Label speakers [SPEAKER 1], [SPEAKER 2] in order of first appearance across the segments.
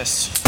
[SPEAKER 1] this.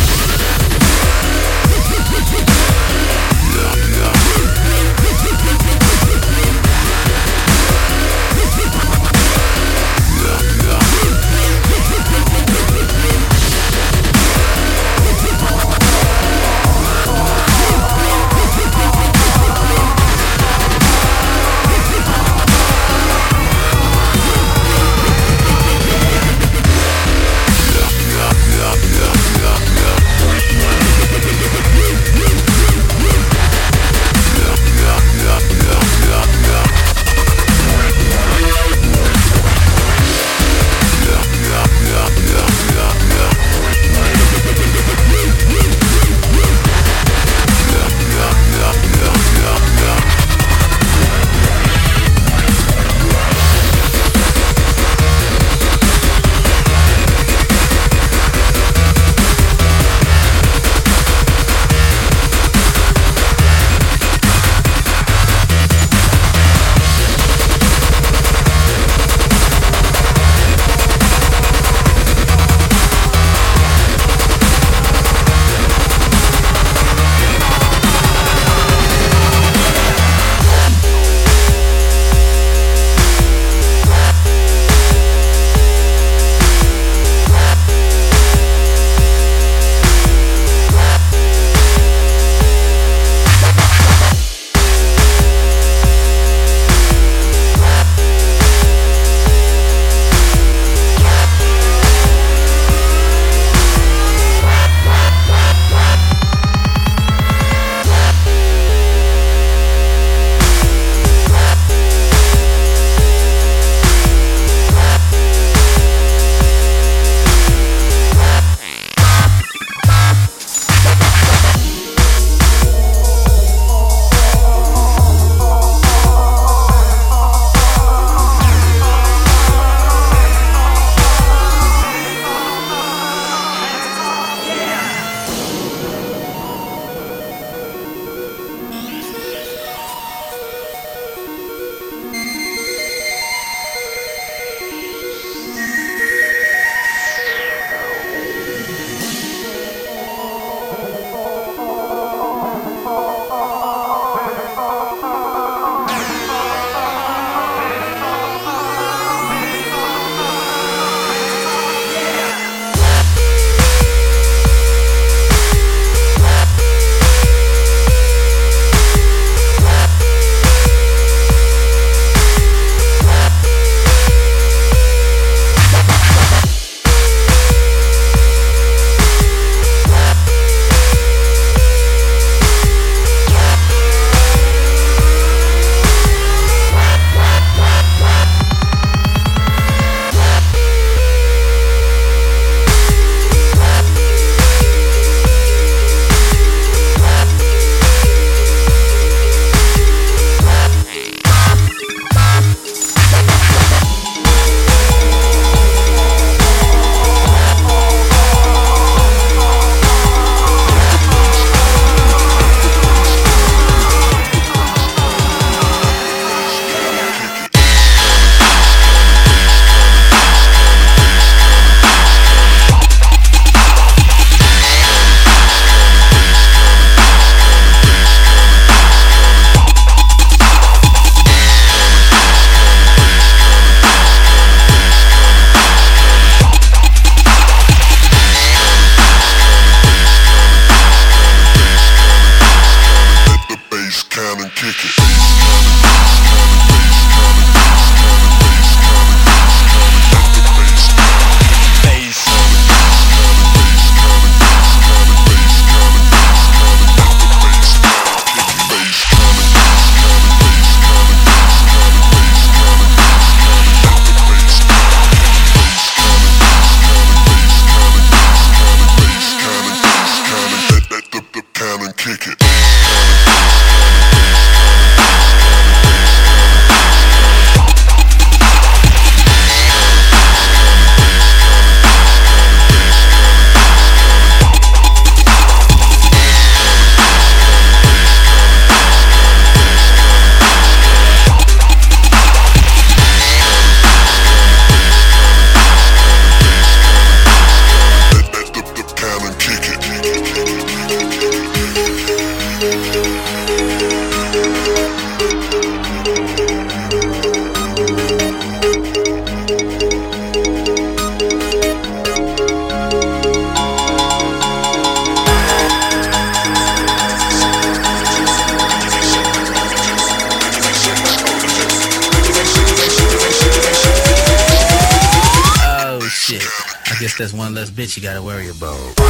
[SPEAKER 2] Less bitch you gotta worry about.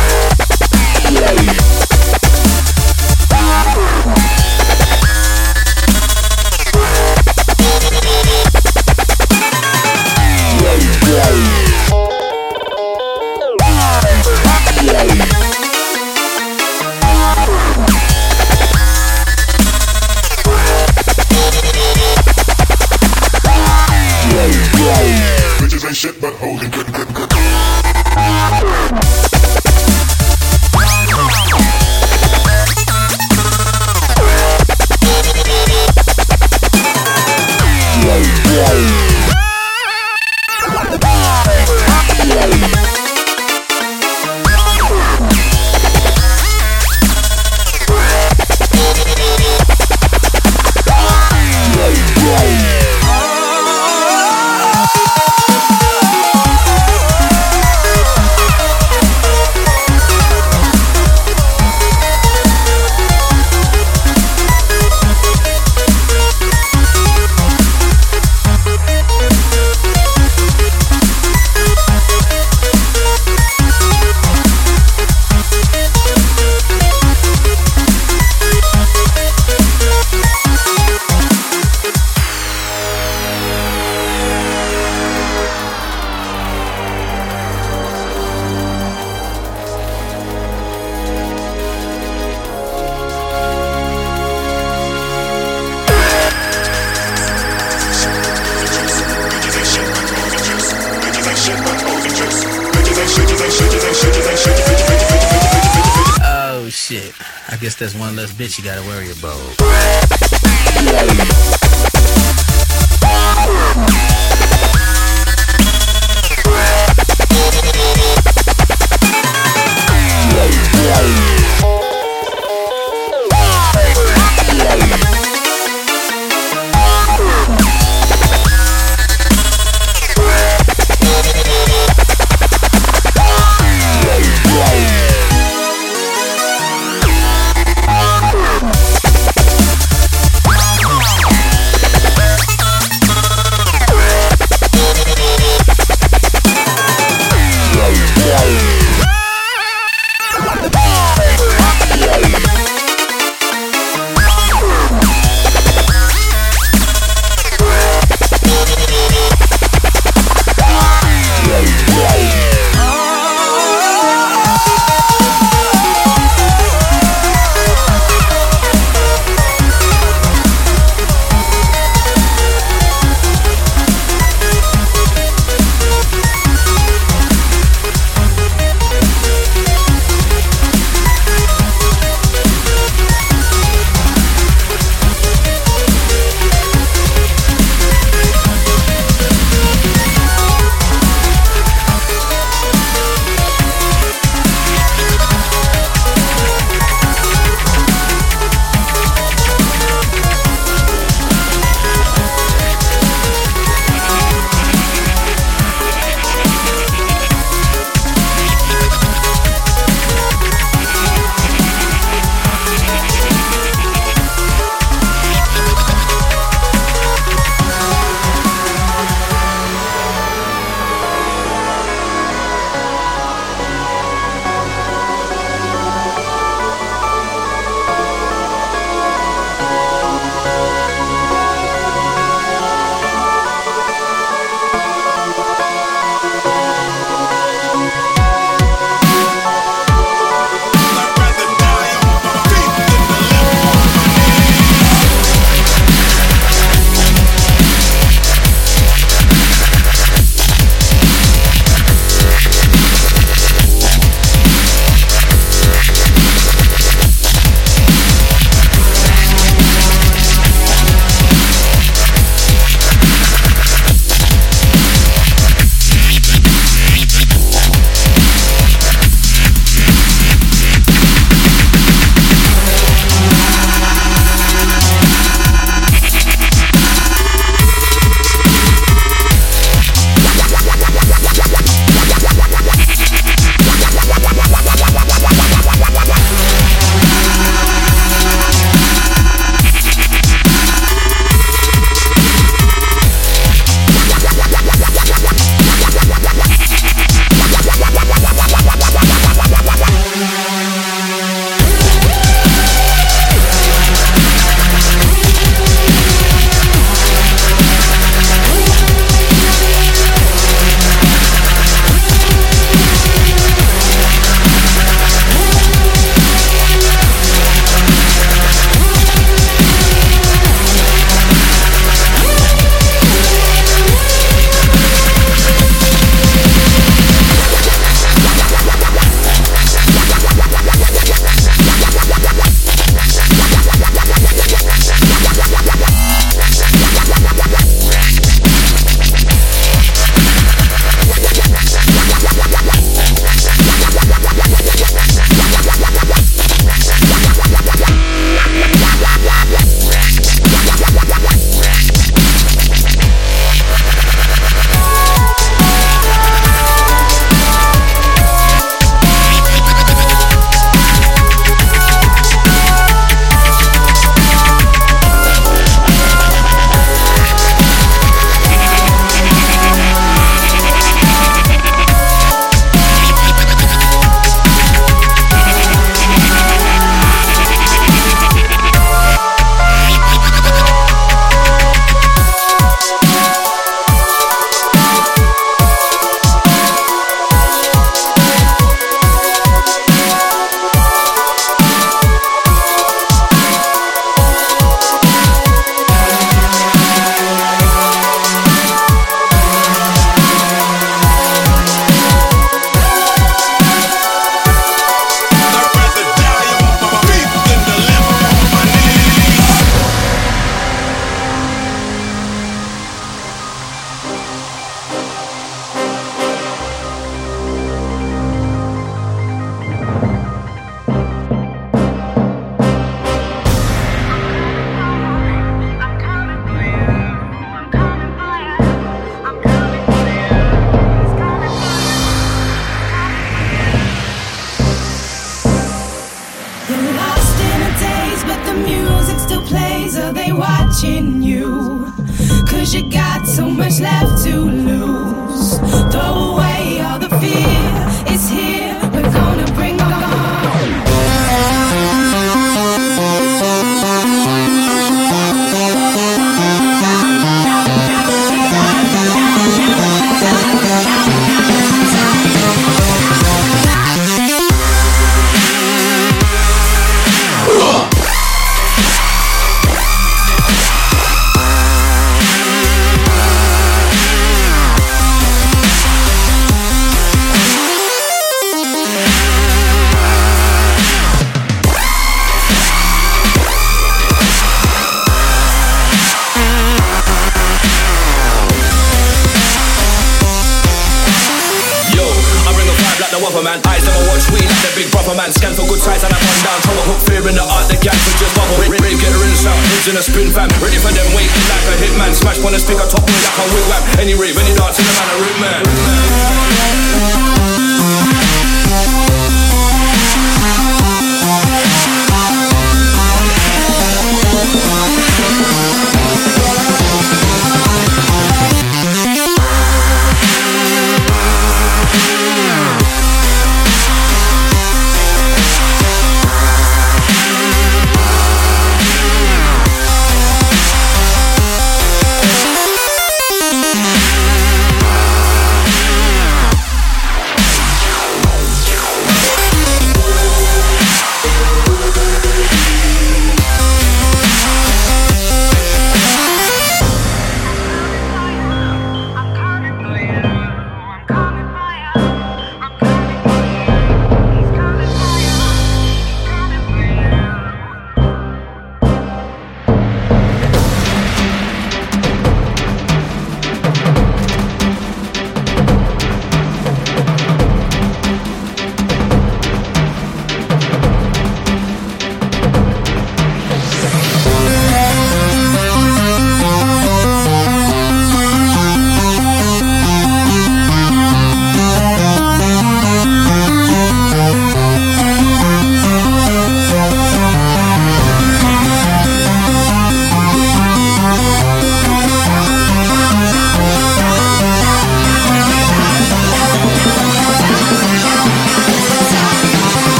[SPEAKER 2] Bitch you gotta worry about.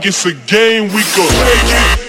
[SPEAKER 3] Think it's a game, we could